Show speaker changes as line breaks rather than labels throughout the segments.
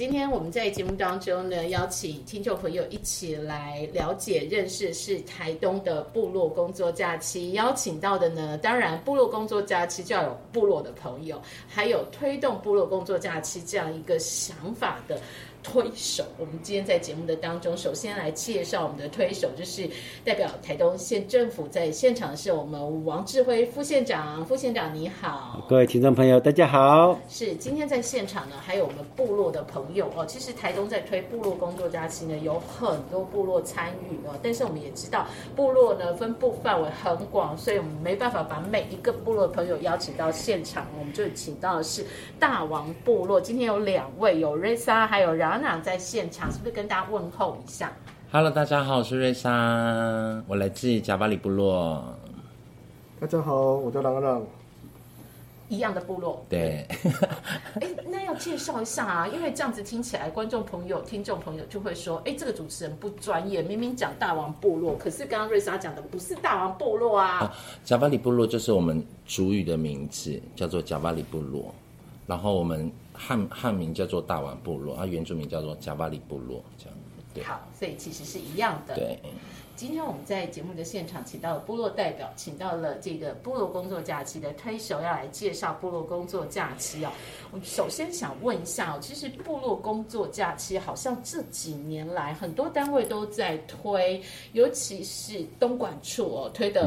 今天我们在节目当中呢，邀请听众朋友一起来了解、认识是台东的部落工作假期。邀请到的呢，当然部落工作假期就要有部落的朋友，还有推动部落工作假期这样一个想法的。推手，我们今天在节目的当中，首先来介绍我们的推手，就是代表台东县政府在现场的是我们王志辉副县长，副县长你好，
各位听众朋友大家好。
是今天在现场呢，还有我们部落的朋友哦。其实台东在推部落工作假期呢，有很多部落参与哦。但是我们也知道，部落呢分布范围很广，所以我们没办法把每一个部落的朋友邀请到现场，我们就请到的是大王部落。今天有两位，有瑞莎，还有然。朗朗在现场，是不是跟大家问候一下
？Hello，大家好，我是瑞莎，我来自贾巴里部落。
大家好，我叫朗朗。
一样的部落。
对。
哎，那要介绍一下啊，因为这样子听起来，观众朋友、听众朋友就会说：哎，这个主持人不专业，明明讲大王部落，可是刚刚瑞莎讲的不是大王部落啊。
贾巴里部落就是我们主语的名字，叫做贾巴里部落。然后我们。汉汉名叫做大王部落，啊，原住民叫做加巴里部落，这样。
好，所以其实是一样的。
对。
今天我们在节目的现场，请到了部落代表，请到了这个部落工作假期的推手，要来介绍部落工作假期哦。我首先想问一下哦，其实部落工作假期好像这几年来很多单位都在推，尤其是东莞处哦，推的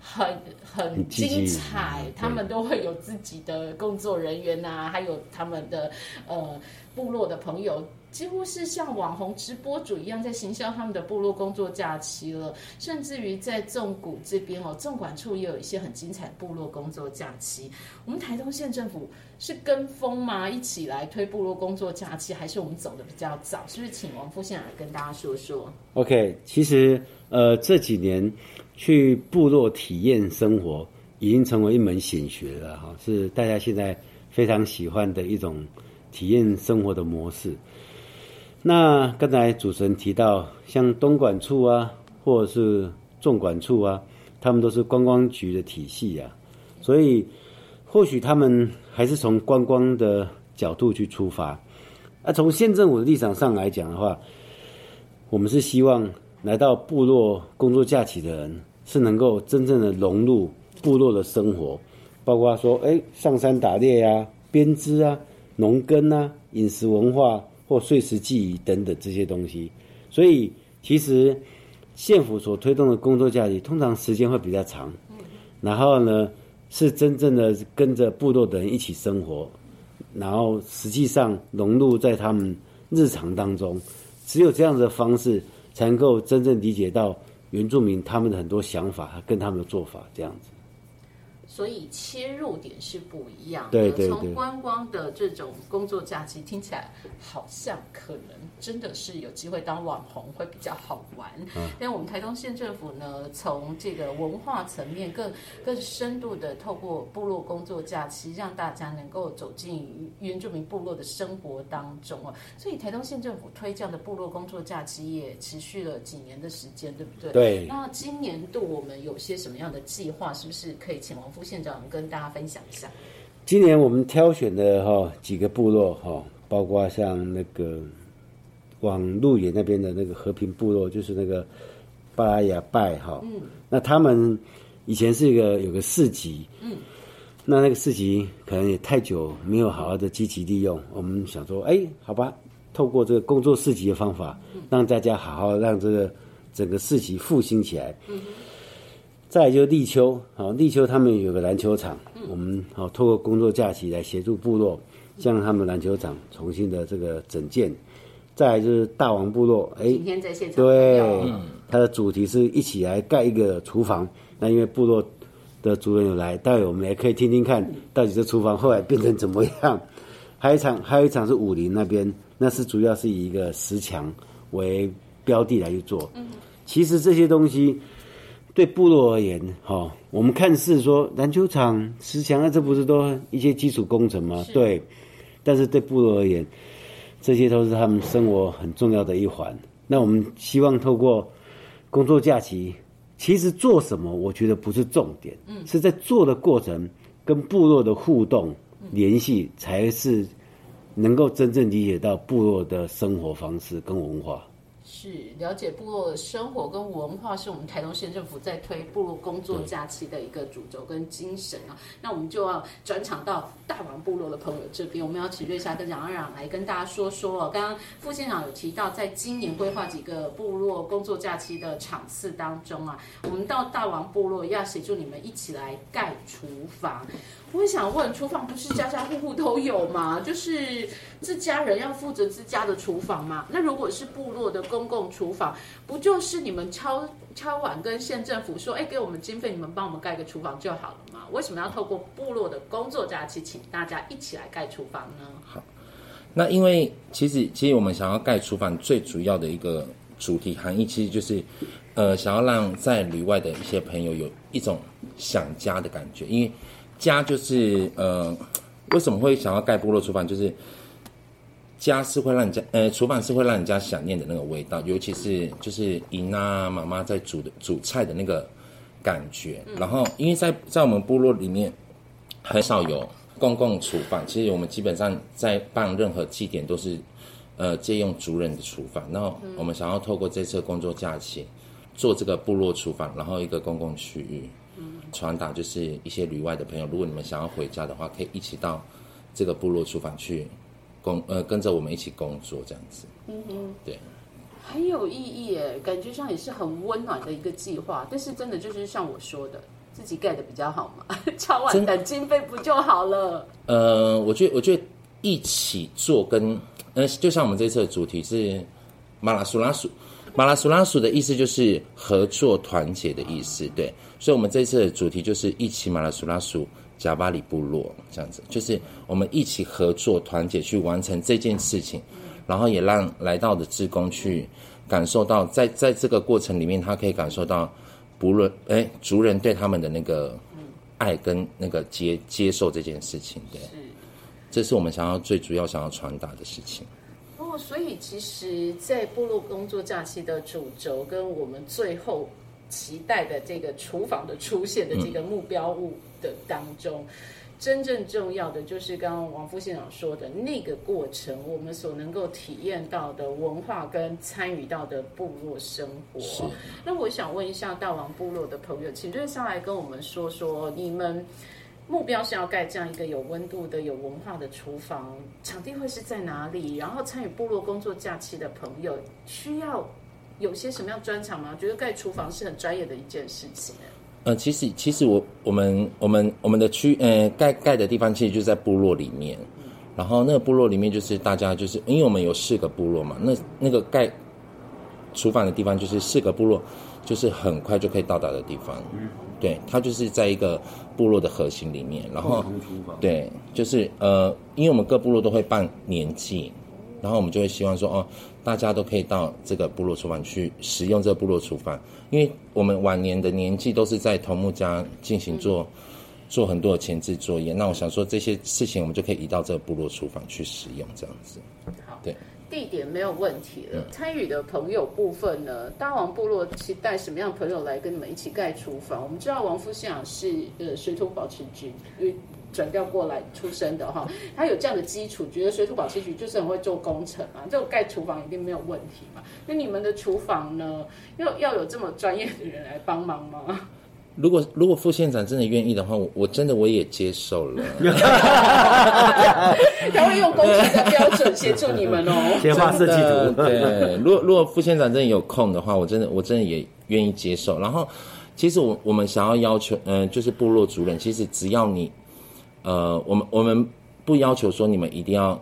很很精彩，他们都会有自己的工作人员呐，还有他们的呃部落的朋友。几乎是像网红直播主一样，在行销他们的部落工作假期了。甚至于在纵谷这边哦，纵管处也有一些很精彩的部落工作假期。我们台东县政府是跟风吗？一起来推部落工作假期，还是我们走的比较早？是不是请王副县长跟大家说说
？OK，其实呃这几年去部落体验生活已经成为一门显学了哈，是大家现在非常喜欢的一种体验生活的模式。那刚才主持人提到，像东莞处啊，或者是纵管处啊，他们都是观光局的体系啊，所以或许他们还是从观光的角度去出发。啊，从县政府的立场上来讲的话，我们是希望来到部落工作假期的人是能够真正的融入部落的生活，包括说，哎，上山打猎啊，编织啊，农耕啊，饮食文化。或碎石记忆等等这些东西，所以其实县府所推动的工作假期通常时间会比较长，然后呢是真正的跟着部落的人一起生活，然后实际上融入在他们日常当中，只有这样的方式才能够真正理解到原住民他们的很多想法跟他们的做法这样子。
所以切入点是不一样
的。
从观光的这种工作假期听起来，好像可能真的是有机会当网红会比较好玩。但我们台东县政府呢，从这个文化层面更更深度的透过部落工作假期，让大家能够走进原住民部落的生活当中哦。所以台东县政府推这样的部落工作假期也持续了几年的时间，对不对？
对。
那今年度我们有些什么样的计划？是不是可以请王副？县长跟大家分享一下，
今年我们挑选的哈几个部落哈，包括像那个往鹿野那边的那个和平部落，就是那个巴拉雅拜哈，嗯，那他们以前是一个有个市集，嗯，那那个市集可能也太久没有好好的积极利用，我们想说，哎，好吧，透过这个工作市集的方法，让大家好好让这个整个市集复兴起来。再就是立秋，好，立秋他们有个篮球场，我们好透过工作假期来协助部落，将他们篮球场重新的这个整建。再就是大王部落，
哎，今天在现场，
对，它的主题是一起来盖一个厨房。那因为部落的主人有来，待会我们也可以听听看，到底这厨房后来变成怎么样。还有一场，还有一场是武林那边，那是主要是以一个石墙为标的来去做。其实这些东西对部落而言，哈、我们看似说篮球场、石墙啊，这不是都一些基础工程吗？对，但是对部落而言，这些都是他们生活很重要的一环。那我们希望透过工作假期，其实做什么，我觉得不是重点，嗯，是在做的过程跟部落的互动联系，才是能够真正理解到部落的生活方式跟文化。
是了解部落的生活跟文化，是我们台东县政府在推部落工作假期的一个主轴跟精神啊。那我们就要转场到大王部落的朋友这边，我们要请瑞霞跟冉冉来跟大家说说哦。刚刚副县长有提到，在今年规划几个部落工作假期的场次当中啊，我们到大王部落要协助你们一起来盖厨房。我想问，厨房不是家家户户都有吗？就是自家人要负责自家的厨房吗。那如果是部落的公共厨房，不就是你们敲敲碗跟县政府说，哎，给我们经费，你们帮我们盖个厨房就好了嘛？为什么要透过部落的工作假期，请大家一起来盖厨房呢？
好那因为其实其实我们想要盖厨房最主要的一个主题含义，其实就是呃想要让在旅外的一些朋友有一种想家的感觉，因为家就是呃为什么会想要盖部落厨房，就是家是会让人家呃厨房是会让人家想念的那个味道，尤其是就是姨啊妈妈在煮的煮菜的那个感觉，然后因为在在我们部落里面很少有。公共厨房，其实我们基本上在办任何祭典都是，呃，借用族人的厨房。然后我们想要透过这次工作假期，做这个部落厨房，然后一个公共区域，传达就是一些旅外的朋友，如果你们想要回家的话，可以一起到这个部落厨房去工，呃，跟着我们一起工作这样子。嗯哼，对。
很有意义耶，感觉上也是很温暖的一个计划。但是真的就是像我说的。自己盖的比较好嘛，敲完的经费不就好了？
呃，我觉得我觉得一起做跟呃，就像我们这次的主题是马拉苏拉鼠，马拉苏拉鼠的意思就是合作团结的意思，对，所以我们这次的主题就是一起马拉苏拉鼠贾巴里部落这样子，就是我们一起合作团结去完成这件事情，然后也让来到的职工去感受到，在在这个过程里面，他可以感受到。不论哎，族人对他们的那个爱跟那个接接受这件事情，对，这是我们想要最主要想要传达的事情。
哦，所以其实，在部落工作假期的主轴跟我们最后期待的这个厨房的出现的这个目标物的当中。真正重要的就是刚刚王副县长说的那个过程，我们所能够体验到的文化跟参与到的部落生活。那我想问一下大王部落的朋友，请瑞上来跟我们说说，你们目标是要盖这样一个有温度的、有文化的厨房，场地会是在哪里？然后参与部落工作假期的朋友需要有些什么样专长吗？我觉得盖厨房是很专业的一件事情。
呃，其实其实我我们我们我们的区呃盖盖的地方其实就在部落里面，然后那个部落里面就是大家就是因为我们有四个部落嘛，那那个盖厨房的地方就是四个部落，就是很快就可以到达的地方。对，它就是在一个部落的核心里面，然后对，就是呃，因为我们各部落都会办年祭，然后我们就会希望说哦。大家都可以到这个部落厨房去使用这个部落厨房，因为我们晚年的年纪都是在头目家进行做做很多的前置作业。那我想说这些事情，我们就可以移到这个部落厨房去使用，这样子。
好，
对，
地点没有问题了。参与的朋友部分呢，大王部落期待什么样朋友来跟你们一起盖厨房？我们知道王副县长是呃水土保持局。转调过来出生的哈，他有这样的基础，觉得水土保持局就是很会做工程嘛，这个盖厨房一定没有问题嘛。那你们的厨房呢，要要有这么专业的人来帮忙吗？
如果如果副县长真的愿意的话，我我真的我也接受了。
他会用工程的标准协助你们哦，
先画设计图。
对，如果如果副县长真的有空的话，我真的我真的也愿意接受。然后，其实我我们想要要求，嗯，就是部落主任，其实只要你。呃，我们我们不要求说你们一定要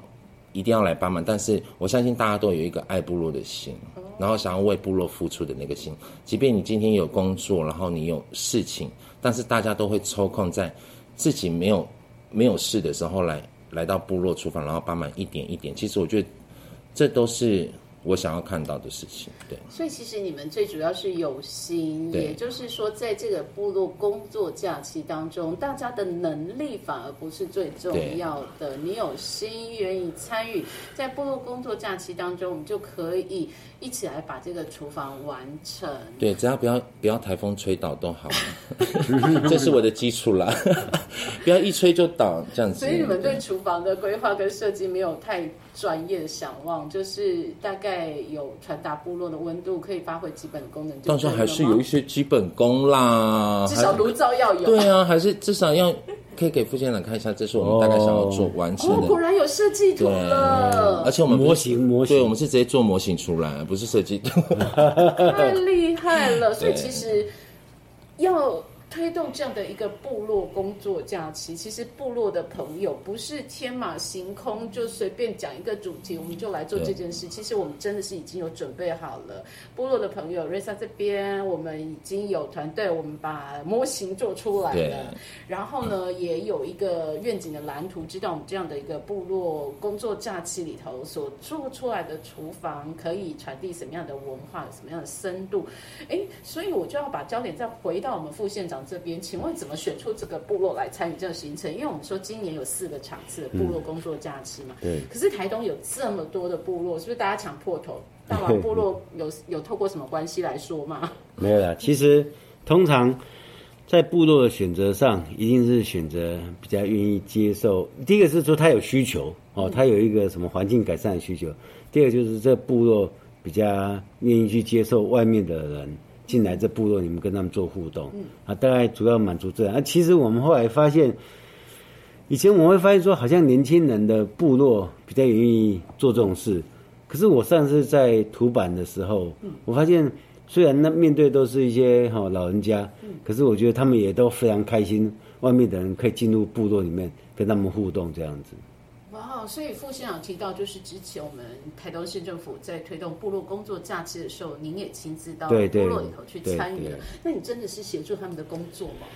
一定要来帮忙，但是我相信大家都有一个爱部落的心，然后想要为部落付出的那个心。即便你今天有工作，然后你有事情，但是大家都会抽空在自己没有没有事的时候来来到部落厨房，然后帮忙一点一点。其实我觉得这都是我想要看到的事情。对，
所以其实你们最主要是有心，也就是说，在这个部落工作假期当中，大家的能力反而不是最重要的。你有心，愿意参与，在部落工作假期当中，我们就可以一起来把这个厨房完成。
对，只要不要不要台风吹倒都好，这是我的基础啦。不要一吹就倒这样子。
所以你们对厨房的规划跟设计没有太专业的想望，就是大概有传达部落的温度，可以发挥基本功能就对了吗。
到时候还是有一些基本功啦，
至少炉灶要有。
对啊，还是至少要可以给副舰长看一下，这是我们大概想要做完成
哦，
的。
果然有设计图
对
了，
而且我们
模型模型
对，我们是直接做模型出来，不是设计图。
太厉害了！所以其实要推动这样的一个部落工作假期，其实部落的朋友不是天马行空就随便讲一个主题，我们就来做这件事。其实我们真的是已经有准备好了。部落的朋友，瑞莎这边我们已经有团队，我们把模型做出来了。然后呢，也有一个愿景的蓝图，知道我们这样的一个部落工作假期里头所做出来的厨房可以传递什么样的文化，有什么样的深度。哎，所以我就要把焦点再回到我们副县长这边，请问怎么选出这个部落来参与这个行程？因为我们说今年有四个场次的部落工作假期嘛，
对
可是台东有这么多的部落，是不是大家抢破头？大王部落有有透过什么关系来说吗？
没有啦，其实通常在部落的选择上，一定是选择比较愿意接受。第一个是说他有需求哦，他有一个什么环境改善的需求；第二个就是这部落比较愿意去接受外面的人进来这部落，你们跟他们做互动，啊，大概主要满足这样。啊，其实我们后来发现。以前我们会发现说，好像年轻人的部落比较愿意做这种事。可是我上次在土板的时候，我发现虽然那面对都是一些哈、老人家，可是我觉得他们也都非常开心，外面的人可以进入部落里面跟他们互动这样子。
哇，所以副县长提到，就是之前我们台东县政府在推动部落工作假期的时候，您也亲自到部落里头去参与了。那你真的是协助他们的工作吗？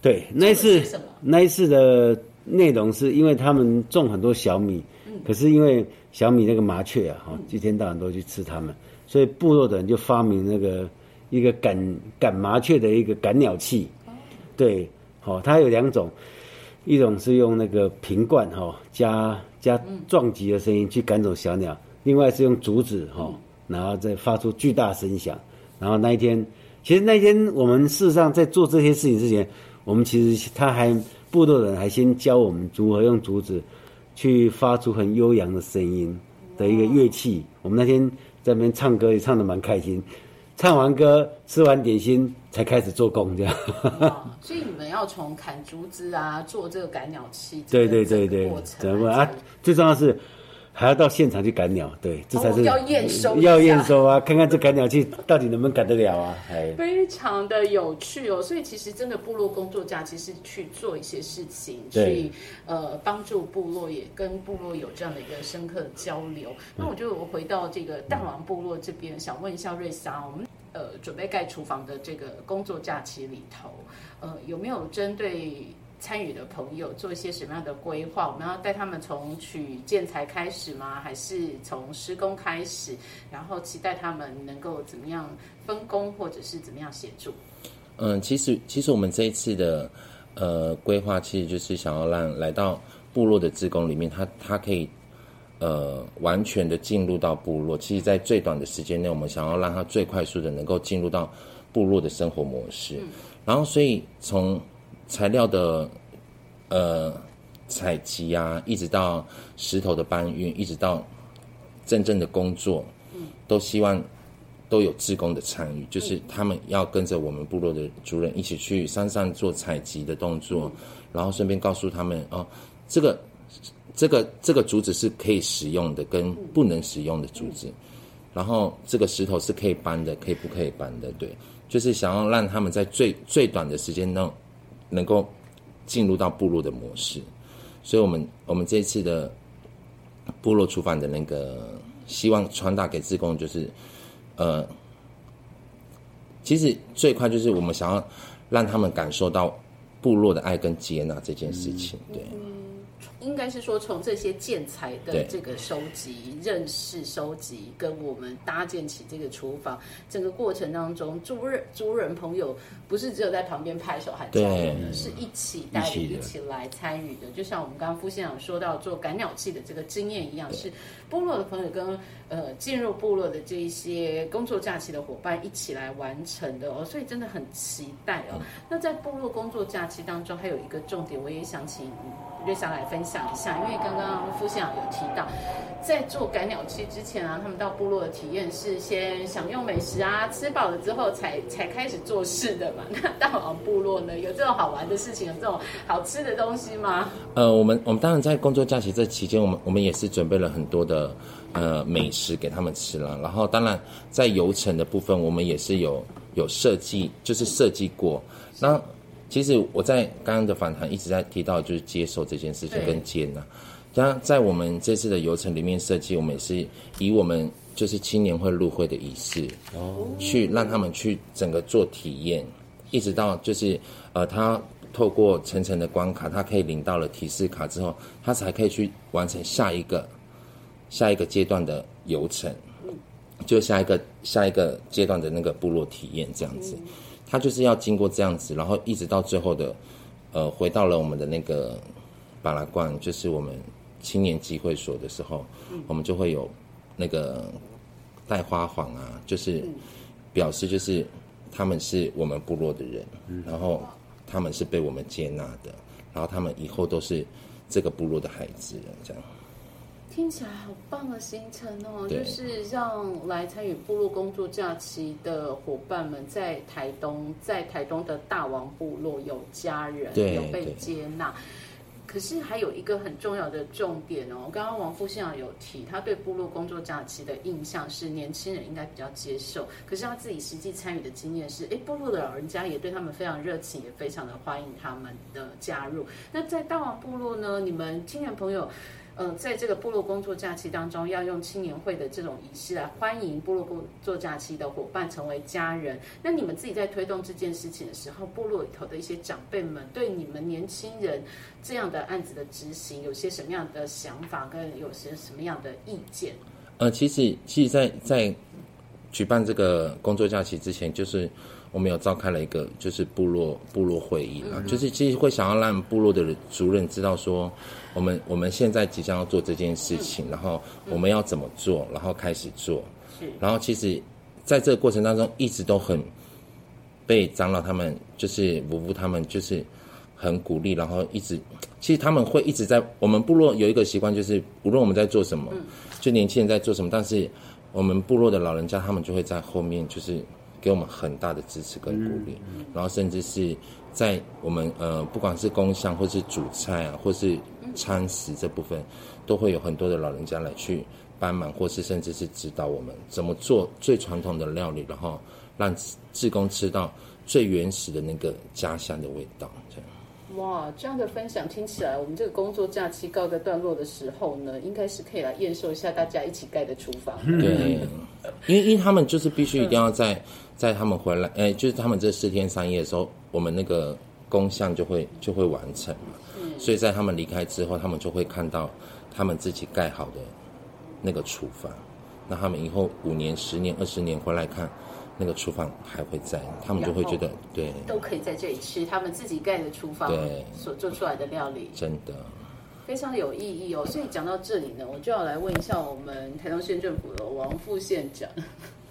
对，那一次那一次的内容是因为他们种很多小米，可是因为小米那个麻雀啊，哈、一天到晚都去吃它们，所以部落的人就发明那个一个赶赶麻雀的一个赶鸟器，对，好、它有两种，一种是用那个瓶罐哈、加加撞击的声音去赶走小鸟，另外是用竹子哈、然后再发出巨大声响，然后那一天，其实那一天我们事实上在做这些事情之前，我们其实他还部落人还先教我们如何用竹子去发出很悠扬的声音的一个乐器。我们那天在那边唱歌也唱得蛮开心，唱完歌吃完点心才开始做工这样。
哇所以你们要从砍竹子啊，做这个赶鸟器，
对对对对怎么啊？最重要的是还要到现场去赶鸟，对，这才是、
哦要验收
要验收啊，看看这赶鸟器到底能不能赶得了啊？哎，
非常的有趣哦，所以其实真的部落工作假期是去做一些事情，去呃帮助部落，也跟部落有这样的一个深刻的交流。那我就回到这个大王部落这边，想问一下瑞莎，我们呃准备盖厨房的这个工作假期里头，呃有没有针对？参与的朋友做一些什么样的规划？我们要带他们从取建材开始吗？还是从施工开始？然后期待他们能够怎么样分工，或者是怎么样协助？
嗯，其实其实我们这一次的呃规划，其实就是想要让来到部落的职工里面，他他可以呃完全的进入到部落。其实，在最短的时间内，我们想要让他最快速的能够进入到部落的生活模式。然后，所以从材料的呃采集啊，一直到石头的搬运，一直到真正的工作，都希望都有志工的参与，就是他们要跟着我们部落的族人一起去山上做采集的动作，然后顺便告诉他们哦，这个这个这个竹子是可以使用的，跟不能使用的竹子，然后这个石头是可以搬的，可以不可以搬的，对，就是想要让他们在最最短的时间内能够进入到部落的模式，所以我们我们这一次的部落厨房的那个希望传达给自工就是。呃，其实最快就是我们想要让他们感受到部落的爱跟接纳这件事情，对。
应该是说从这些建材的
对
这个收集、认识、收集，跟我们搭建起这个厨房，整个过程当中，族人族人朋友不是只有在旁边拍手喊加油的，是一起带领、
一起
一起来参与的。就像我们刚刚副县长说到做赶鸟器的这个经验一样，是部落的朋友跟呃进入部落的这一些工作假期的伙伴一起来完成的哦，所以真的很期待哦。那在部落工作假期当中，还有一个重点，我也想请我就想来分享一下，因为刚刚副县长有提到，在做赶鸟期之前啊，他们到部落的体验是先享用美食啊，吃饱了之后才才开始做事的嘛。那大王部落呢，有这种好玩的事情，有这种好吃的东西吗？
呃，我们我们当然在工作假期这期间，我们我们也是准备了很多的呃美食给他们吃了。然后当然在游程的部分，我们也是有有设计，就是设计过。那其实我在刚刚的访谈一直在提到，就是接受这件事情
对
跟接纳。当然，在我们这次的游程里面设计，我们也是以我们就是青年会入会的仪式，哦，去让他们去整个做体验，一直到就是呃，他透过层层的关卡，他可以领到了提示卡之后，他才可以去完成下一个下一个阶段的游程，就下一个下一个阶段的那个部落体验这样子。他就是要经过这样子，然后一直到最后的呃，回到了我们的那个巴拉罐，就是我们青年集会所的时候，我们就会有那个带花环啊，就是表示就是他们是我们部落的人，然后他们是被我们接纳的，然后他们以后都是这个部落的孩子，这样。
听起来好棒的行程哦！就是让来参与部落工作假期的伙伴们，在台东，在台东的大王部落有家人，有被接纳。可是还有一个很重要的重点哦，刚刚王副县长有提，他对部落工作假期的印象是年轻人应该比较接受，可是他自己实际参与的经验是，哎，部落的老人家也对他们非常热情，也非常的欢迎他们的加入。那在大王部落呢，你们青年朋友。呃，在这个部落工作假期当中，要用青年会的这种仪式来欢迎部落工作假期的伙伴成为家人。那你们自己在推动这件事情的时候，部落里头的一些长辈们对你们年轻人这样的案子的执行，有些什么样的想法，跟有些什么样的意见？
呃，其实其实在，在举办这个工作假期之前，就是我们有召开了一个就是部落部落会议啦，就是其实会想要让部落的族人知道说，我们我们现在即将要做这件事情，然后我们要怎么做，然后开始做，
是。
然后其实在这个过程当中，一直都很被长老他们就是伯父他们就是很鼓励，然后一直其实他们会一直在我们部落有一个习惯，就是无论我们在做什么，就年轻人在做什么，但是我们部落的老人家他们就会在后面就是给我们很大的支持跟鼓励，然后甚至是在我们呃不管是工项或是煮菜啊，或是餐食这部分，都会有很多的老人家来去帮忙，或是甚至是指导我们怎么做最传统的料理，然后让志工吃到最原始的那个家乡的味道，
哇，这样的分享听起来，我们这个工作假期告个段落的时候呢，应该是可以来验收一下大家一起盖的厨房。
对，因为因为他们就是必须一定要在在他们回来，哎，就是他们这四天三夜的时候，我们那个工项就会就会完成嘛。所以在他们离开之后，他们就会看到他们自己盖好的那个厨房。那他们以后五年、十年、二十年回来看，那个厨房还会在，他们就会觉得对，
都可以在这里吃他们自己盖的厨房
对
所做出来的料理。
真的。
非常有意义哦。所以讲到这里呢，我就要来问一下我们台东县政府的王副县长，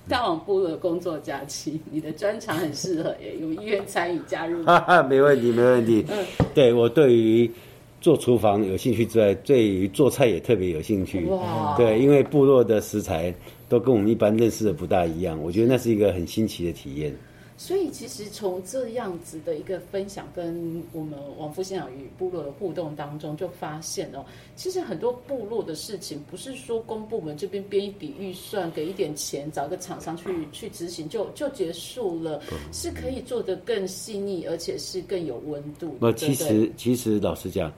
大王部落的工作假期，你的专长很适合耶，有意愿参与加入吗？
哈哈，没问题，没问题。对我对于做厨房有兴趣之外，对于做菜也特别有兴趣。
哇
对，因为部落的食材都跟我们一般认识的不大一样，我觉得那是一个很新奇的体验。
所以其实从这样子的一个分享，跟我们王副县长与部落的互动当中，就发现哦，其实很多部落的事情，不是说公部门这边编一笔预算，给一点钱，找个厂商去去执行就就结束了，是可以做得更细腻，而且是更有温度。
那其实其实老实讲，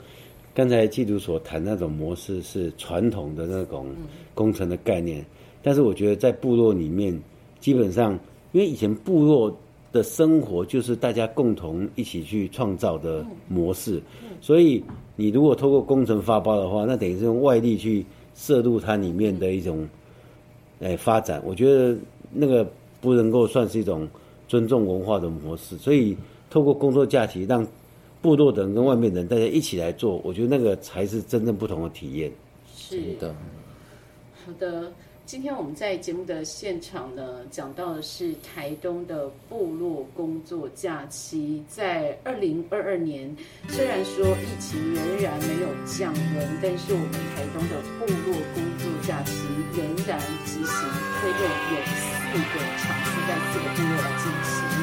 刚才季度所谈那种模式是传统的那种工程的概念，但是我觉得在部落里面，基本上因为以前部落的生活就是大家共同一起去创造的模式，所以你如果透过工程发包的话，那等于是用外力去摄入它里面的一种，哎发展，我觉得那个不能够算是一种尊重文化的模式，所以透过工作假期让部落的人跟外面的人大家一起来做，我觉得那个才是真正不同的体验。
是。
的，
好的。今天我们在节目的现场呢，讲到的是台东的部落工作假期。在二零二二年，虽然说疫情仍然没有降温，但是我们台东的部落工作假期仍然执行推动，有四个场次在四个部落来进行。